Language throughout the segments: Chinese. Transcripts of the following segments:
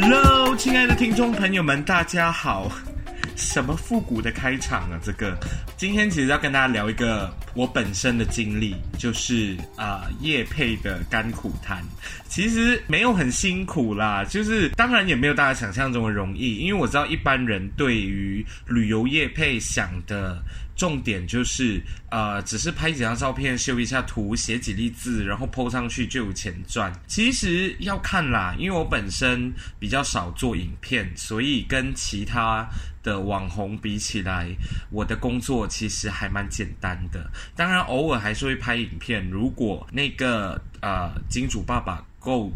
Hello，亲爱的听众朋友们，大家好。什么复古的开场啊？这个今天其实要跟大家聊一个我本身的经历，就是啊、呃，业配的甘苦谈。其实没有很辛苦啦，就是当然也没有大家想象中的容易，因为我知道一般人对于旅游业配想的。重点就是，呃，只是拍几张照片，修一下图，写几粒字，然后 po 上去就有钱赚。其实要看啦，因为我本身比较少做影片，所以跟其他的网红比起来，我的工作其实还蛮简单的。当然，偶尔还是会拍影片。如果那个呃金主爸爸够。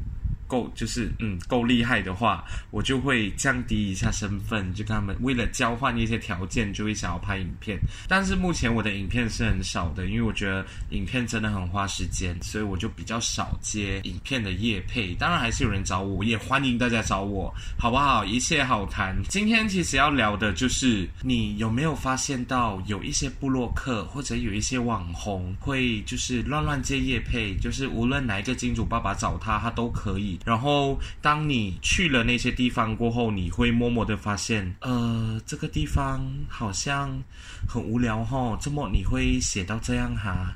够就是嗯够厉害的话，我就会降低一下身份，就跟他们为了交换一些条件，就会想要拍影片。但是目前我的影片是很少的，因为我觉得影片真的很花时间，所以我就比较少接影片的业配。当然还是有人找我，也欢迎大家找我，好不好？一切好谈。今天其实要聊的就是，你有没有发现到有一些部落客或者有一些网红会就是乱乱接业配，就是无论哪一个金主爸爸找他，他都可以。然后，当你去了那些地方过后，你会默默的发现，呃，这个地方好像很无聊哈。这么你会写到这样哈？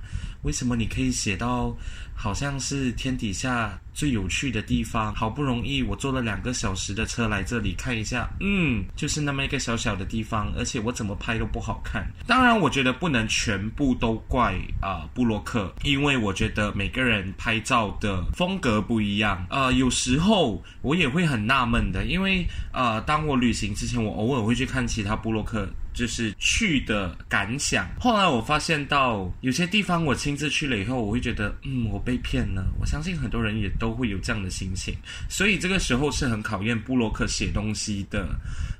为什么你可以写到好像是天底下最有趣的地方？好不容易我坐了两个小时的车来这里看一下，嗯，就是那么一个小小的地方，而且我怎么拍都不好看。当然，我觉得不能全部都怪啊、呃、部落客，因为我觉得每个人拍照的风格不一样。呃，有时候我也会很纳闷的，因为呃，当我旅行之前，我偶尔会去看其他布洛克。就是去的感想。后来我发现到有些地方我亲自去了以后，我会觉得，嗯，我被骗了。我相信很多人也都会有这样的心情，所以这个时候是很考验布洛克写东西的。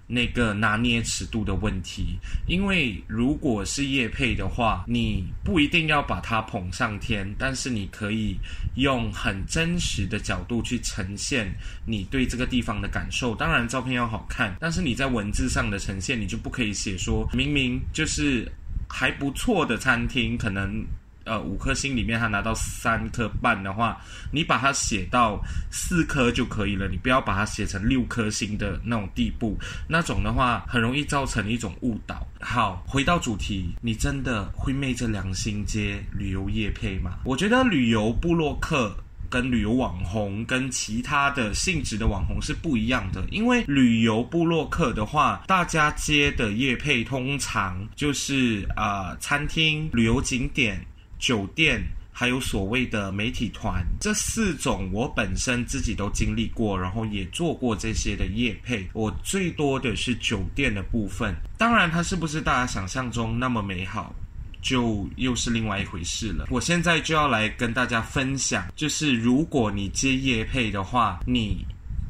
那个拿捏尺度的问题，因为如果是夜配的话，你不一定要把它捧上天，但是你可以用很真实的角度去呈现你对这个地方的感受。当然，照片要好看，但是你在文字上的呈现，你就不可以写说明明就是还不错的餐厅，可能。呃，五颗星里面他拿到三颗半的话，你把它写到四颗就可以了，你不要把它写成六颗星的那种地步，那种的话很容易造成一种误导。好，回到主题，你真的会昧着良心接旅游业配吗？我觉得旅游部落客跟旅游网红跟其他的性质的网红是不一样的，因为旅游部落客的话，大家接的业配通常就是啊、餐厅、旅游景点。酒店还有所谓的媒体团，这四种我本身自己都经历过，然后也做过这些的业配。我最多的是酒店的部分，当然它是不是大家想象中那么美好，就又是另外一回事了。我现在就要来跟大家分享，就是如果你接业配的话，你。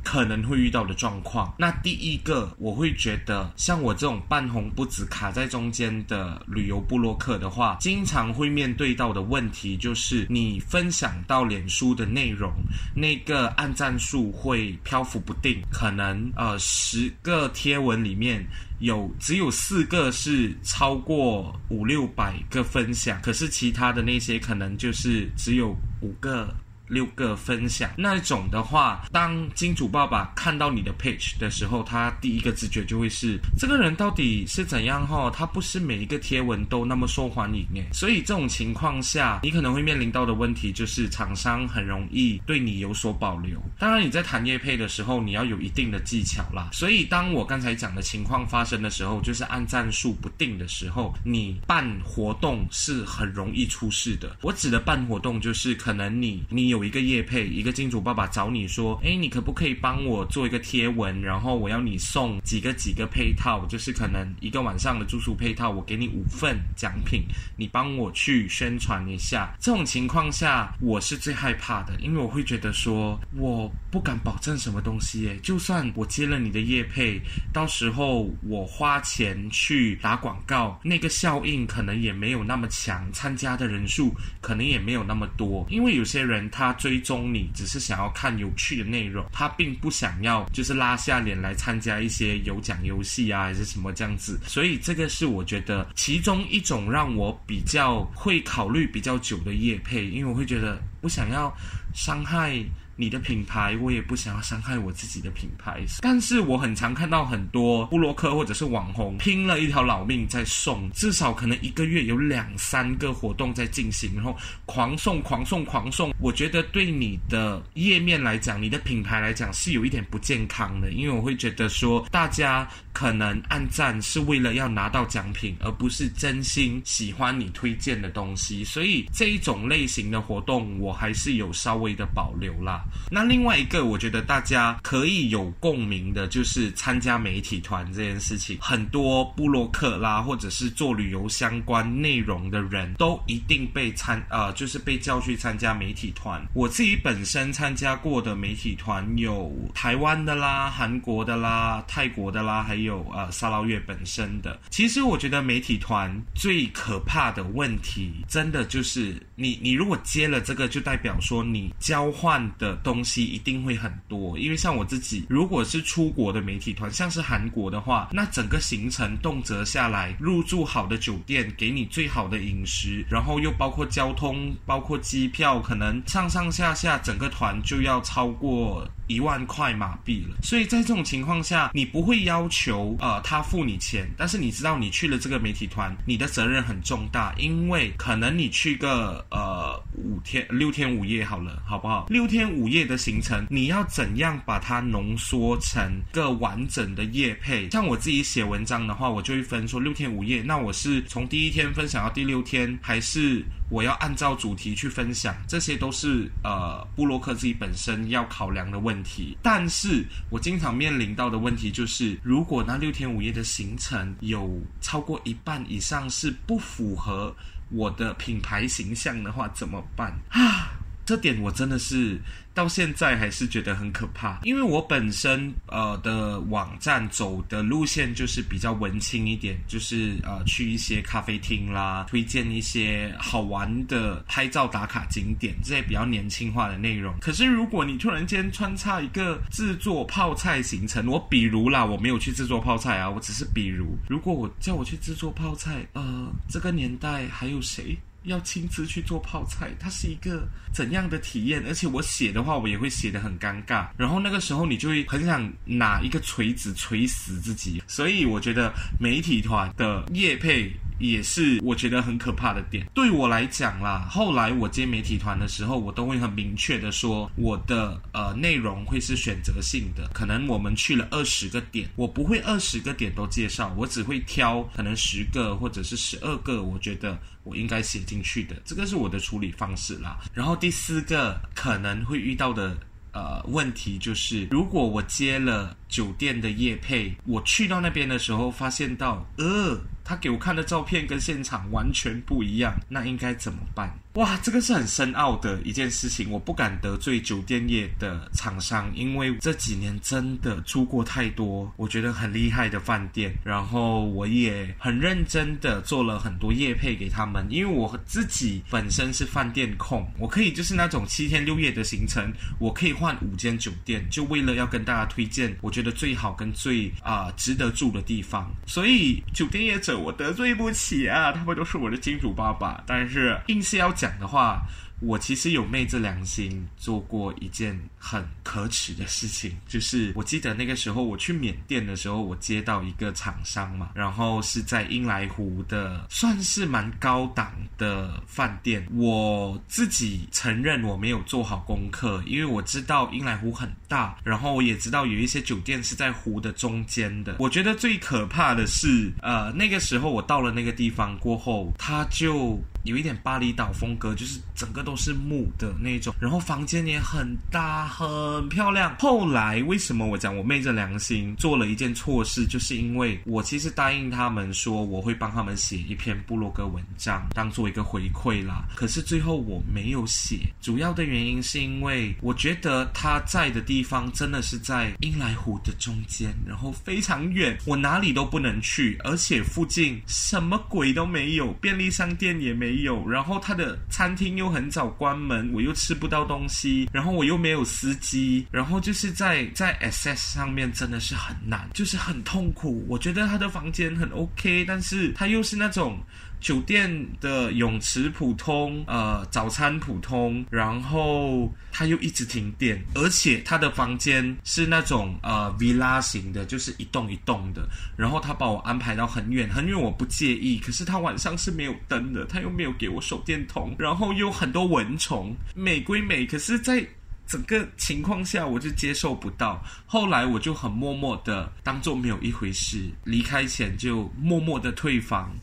可能会遇到的状况。那第一个，我会觉得像我这种半红不紫卡在中间的旅游部落客的话，经常会面对到的问题就是，你分享到脸书的内容，那个按赞数会漂浮不定，可能呃十个贴文里面有只有四个是超过五六百个分享，可是其他的那些可能就是只有五个。六个分享那一种的话，当金主爸爸看到你的 page 的时候，他第一个直觉就会是这个人到底是怎样哈？他不是每一个贴文都那么受欢迎诶。所以这种情况下，你可能会面临到的问题就是厂商很容易对你有所保留。当然你在谈业配的时候，你要有一定的技巧啦。所以当我刚才讲的情况发生的时候，就是按赞数不定的时候，你办活动是很容易出事的。我指的办活动就是可能你你有。有一个业配，一个金主爸爸找你说：“诶，你可不可以帮我做一个贴文？然后我要你送几个几个配套，就是可能一个晚上的住宿配套，我给你五份奖品，你帮我去宣传一下。”这种情况下，我是最害怕的，因为我会觉得说，我不敢保证什么东西。诶，就算我接了你的业配，到时候我花钱去打广告，那个效应可能也没有那么强，参加的人数可能也没有那么多，因为有些人他。他追踪你只是想要看有趣的内容，他并不想要就是拉下脸来参加一些有奖游戏啊，还是什么这样子。所以这个是我觉得其中一种让我比较会考虑比较久的业配，因为我会觉得不想要伤害你的品牌，我也不想要伤害我自己的品牌。但是我很常看到很多部落客或者是网红拼了一条老命在送，至少可能一个月有两三个活动在进行，然后狂送、狂送、狂送。我觉得对你的页面来讲，你的品牌来讲是有一点不健康的，因为我会觉得说大家。可能按赞是为了要拿到奖品，而不是真心喜欢你推荐的东西，所以这一种类型的活动我还是有稍微的保留啦。那另外一个，我觉得大家可以有共鸣的，就是参加媒体团这件事情。很多布洛克啦，或者是做旅游相关内容的人都一定被参呃，就是被叫去参加媒体团。我自己本身参加过的媒体团有台湾的啦、韩国的啦、泰国的啦，还。有呃，沙捞越本身的，其实我觉得媒体团最可怕的问题，真的就是你你如果接了这个，就代表说你交换的东西一定会很多。因为像我自己，如果是出国的媒体团，像是韩国的话，那整个行程动辄下来，入住好的酒店，给你最好的饮食，然后又包括交通，包括机票，可能上上下下整个团就要超过一万块马币了。所以在这种情况下，你不会要求。呃，他付你钱，但是你知道你去了这个媒体团，你的责任很重大，因为可能你去个呃五天六天五夜好了，好不好？六天五夜的行程，你要怎样把它浓缩成个完整的业配？像我自己写文章的话，我就会分说六天五夜，那我是从第一天分享到第六天，还是？我要按照主题去分享，这些都是呃布洛克自己本身要考量的问题。但是我经常面临到的问题就是，如果那六天五夜的行程有超过一半以上是不符合我的品牌形象的话，怎么办啊？这点我真的是到现在还是觉得很可怕，因为我本身呃的网站走的路线就是比较文青一点，就是呃去一些咖啡厅啦，推荐一些好玩的拍照打卡景点，这些比较年轻化的内容。可是如果你突然间穿插一个制作泡菜行程，我比如啦，我没有去制作泡菜啊，我只是比如，如果我叫我去制作泡菜，呃，这个年代还有谁？要亲自去做泡菜，它是一个怎样的体验？而且我写的话，我也会写得很尴尬。然后那个时候，你就会很想拿一个锤子锤死自己。所以我觉得媒体团的业配。也是我觉得很可怕的点。对我来讲啦，后来我接媒体团的时候，我都会很明确的说，我的呃内容会是选择性的。可能我们去了二十个点，我不会二十个点都介绍，我只会挑可能十个或者是十二个，我觉得我应该写进去的。这个是我的处理方式啦。然后第四个可能会遇到的呃问题就是，如果我接了酒店的夜配，我去到那边的时候发现到，呃。他给我看的照片跟现场完全不一样，那应该怎么办？哇，这个是很深奥的一件事情，我不敢得罪酒店业的厂商，因为这几年真的住过太多我觉得很厉害的饭店，然后我也很认真的做了很多业配给他们，因为我自己本身是饭店控，我可以就是那种七天六夜的行程，我可以换五间酒店，就为了要跟大家推荐我觉得得最好跟最啊、值得住的地方，所以酒店业者。我得罪不起啊，他们都是我的金主爸爸。但是硬是要讲的话，我其实有昧着良心做过一件很可耻的事情，就是我记得那个时候我去缅甸的时候，我接到一个厂商嘛，然后是在英来湖的，算是蛮高档的饭店。我自己承认我没有做好功课，因为我知道英来湖很大，然后我也知道有一些酒店是在湖的中间的。我觉得最可怕的是，呃，那个时候我到了那个地方过后，他就。有一点巴厘岛风格，就是整个都是木的那种，然后房间也很大很漂亮。后来为什么我讲我昧着良心做了一件错事，就是因为我其实答应他们说我会帮他们写一篇部落格文章，当做一个回馈啦。可是最后我没有写，主要的原因是因为我觉得他在的地方真的是在英莱湖的中间，然后非常远，我哪里都不能去，而且附近什么鬼都没有，便利商店也没有。然后他的餐厅又很早关门，我又吃不到东西，然后我又没有司机，然后就是在在 S S 上面真的是很难，就是很痛苦。我觉得他的房间很 OK，但是他又是那种酒店的泳池普通，呃，早餐普通，然后他又一直停电，而且他的房间是那种呃 villa 型的，就是一栋一栋的，然后他把我安排到很远很远，我不介意，可是他晚上是没有灯的，他又没有给我手电筒，然后又很多蚊虫，美归美，可是在整个情况下我就接受不到，后来我就很默默的当做没有一回事，离开前就默默的退房。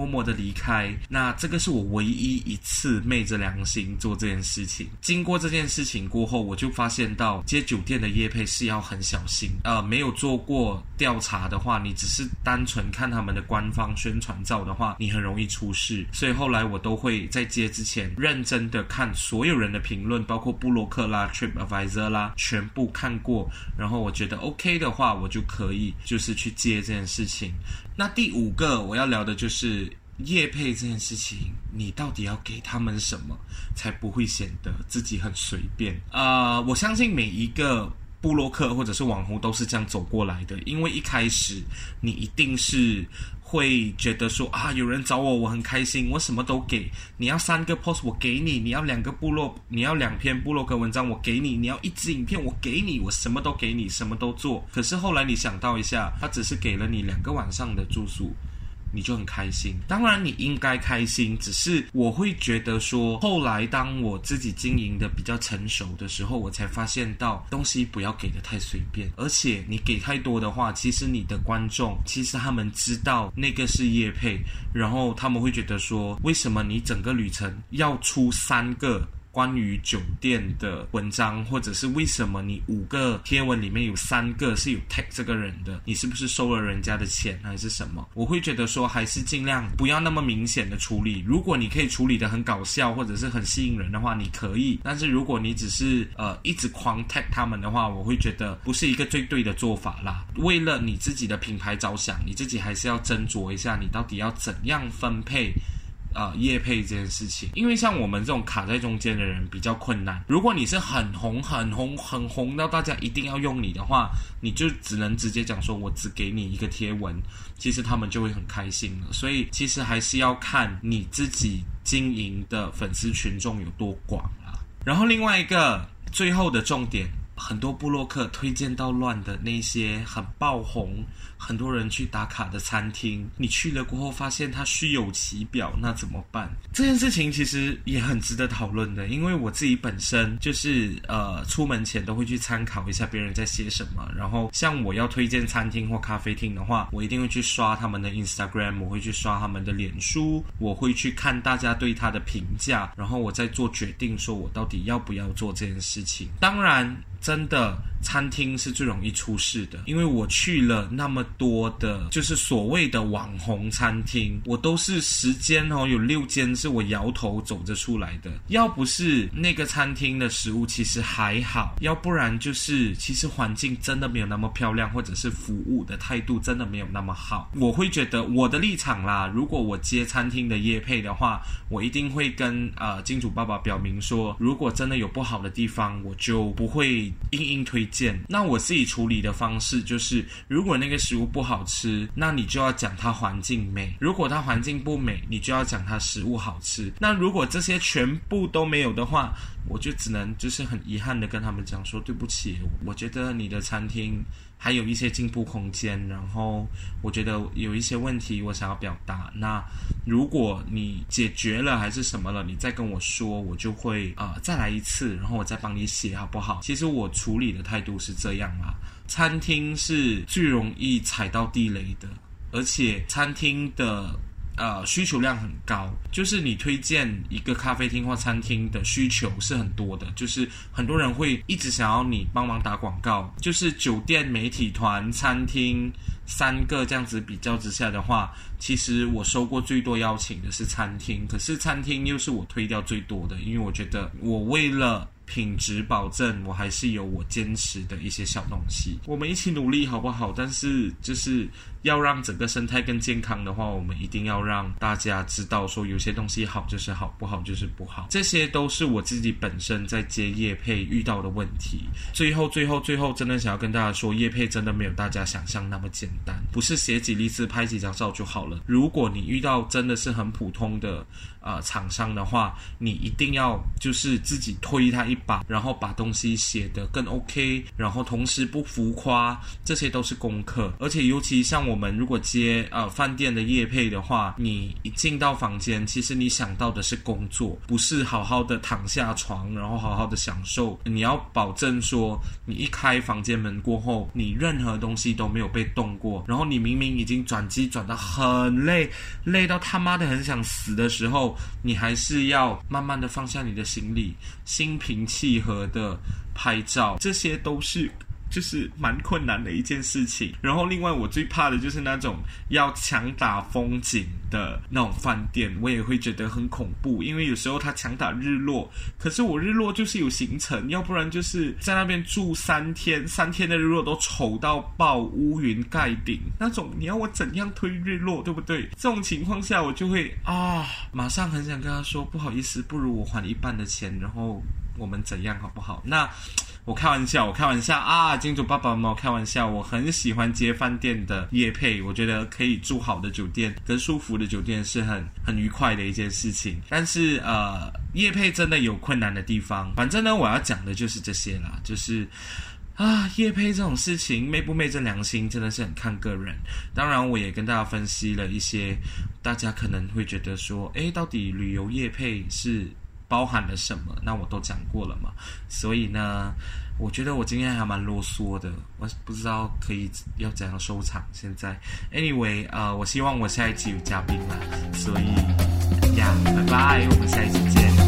默默的离开，那这个是我唯一一次昧着良心做这件事情。经过这件事情过后，我就发现到接酒店的业配是要很小心。呃，没有做过调查的话，你只是单纯看他们的官方宣传照的话，你很容易出事。所以后来我都会在接之前认真的看所有人的评论，包括布洛克啦、TripAdvisor 啦，全部看过。然后我觉得 OK 的话，我就可以就是去接这件事情。那第五个我要聊的就是夜配这件事情，你到底要给他们什么，才不会显得自己很随便？呃，我相信每一个布洛克或者是网红都是这样走过来的，因为一开始你一定是会觉得说啊，有人找我，我很开心，我什么都给。你要三个 post，我给你；你要两个部落，你要两篇部落格文章，我给你；你要一支影片，我给你，我什么都给你，什么都做。可是后来你想到一下，他只是给了你两个晚上的住宿。你就很开心，当然你应该开心，只是我会觉得说，后来当我自己经营的比较成熟的时候，我才发现到东西不要给的太随便，而且你给太多的话，其实你的观众其实他们知道那个是业配，然后他们会觉得说，为什么你整个旅程要出三个？关于酒店的文章，或者是为什么你五个贴文里面有三个是有 tag 这个人的，你是不是收了人家的钱还是什么？我会觉得说，还是尽量不要那么明显的处理。如果你可以处理得很搞笑或者是很吸引人的话，你可以。但是如果你只是呃一直狂 tag 他们的话，我会觉得不是一个最对的做法啦。为了你自己的品牌着想，你自己还是要斟酌一下，你到底要怎样分配。呃，业配这件事情，因为像我们这种卡在中间的人比较困难。如果你是很红、很红、很红到大家一定要用你的话，你就只能直接讲说，我只给你一个贴文，其实他们就会很开心了。所以其实还是要看你自己经营的粉丝群众有多广啊。然后另外一个最后的重点。很多部落客推荐到乱的那些很爆红、很多人去打卡的餐厅，你去了过后发现它虚有其表，那怎么办？这件事情其实也很值得讨论的，因为我自己本身就是呃，出门前都会去参考一下别人在写什么。然后像我要推荐餐厅或咖啡厅的话，我一定会去刷他们的 Instagram，我会去刷他们的脸书，我会去看大家对他的评价，然后我再做决定，说我到底要不要做这件事情。当然。真的，餐厅是最容易出事的，因为我去了那么多的，就是所谓的网红餐厅，我都是十间哦，有六间是我摇头走着出来的。要不是那个餐厅的食物其实还好，要不然就是其实环境真的没有那么漂亮，或者是服务的态度真的没有那么好。我会觉得我的立场啦，如果我接餐厅的业配的话，我一定会跟呃金主爸爸表明说，如果真的有不好的地方，我就不会。硬硬推荐，那我自己处理的方式就是，如果那个食物不好吃，那你就要讲它环境美；如果它环境不美，你就要讲它食物好吃。那如果这些全部都没有的话，我就只能就是很遗憾的跟他们讲说，对不起，我觉得你的餐厅还有一些进步空间，然后我觉得有一些问题我想要表达。那如果你解决了还是什么了，你再跟我说，我就会啊、呃、再来一次，然后我再帮你写好不好？其实我处理的态度是这样啦，餐厅是最容易踩到地雷的，而且餐厅的。呃，需求量很高，就是你推荐一个咖啡厅或餐厅的需求是很多的，就是很多人会一直想要你帮忙打广告，就是酒店、媒体团、餐厅三个这样子比较之下的话，其实我收过最多邀请的是餐厅，可是餐厅又是我推掉最多的，因为我觉得我为了。品质保证，我还是有我坚持的一些小东西。我们一起努力，好不好？但是就是要让整个生态更健康的话，我们一定要让大家知道说，有些东西好就是好，不好就是不好。这些都是我自己本身在接业配遇到的问题。最后，最后，最后，真的想要跟大家说，业配真的没有大家想象那么简单，不是写几例字、拍几张照就好了。如果你遇到真的是很普通的呃厂商的话，你一定要就是自己推他一把，然后把东西写得更 OK，然后同时不浮夸，这些都是功课。而且尤其像我我们如果接呃饭店的业配的话，你一进到房间，其实你想到的是工作，不是好好的躺下床，然后好好的享受。你要保证说，你一开房间门过后，你任何东西都没有被动过，然后你明明已经转机转得很累，累到他妈的很想死的时候，你还是要慢慢的放下你的行李，心平气和的拍照，这些都是。就是蛮困难的一件事情。然后，另外我最怕的就是那种要强打风景的那种饭店，我也会觉得很恐怖。因为有时候他强打日落，可是我日落就是有行程，要不然就是在那边住三天，三天的日落都丑到爆，乌云盖顶那种。你要我怎样推日落，对不对？这种情况下，我就会啊，马上很想跟他说不好意思，不如我还一半的钱，然后我们怎样好不好？那。我开玩笑，我开玩笑啊！金主爸爸妈妈开玩笑，我很喜欢接饭店的夜配，我觉得可以住好的酒店跟舒服的酒店是很很愉快的一件事情。但是呃，夜配真的有困难的地方。反正呢，我要讲的就是这些啦，就是啊，夜配这种事情昧不昧着良心，真的是很看个人。当然，我也跟大家分析了一些，大家可能会觉得说，诶，到底旅游业配是包含了什么？那我都讲过了嘛，所以呢，我觉得我今天还蛮啰嗦的，我不知道可以要怎样收场。现在，anyway，呃，我希望我下一期有嘉宾来，所以呀，拜拜，我们下一期见。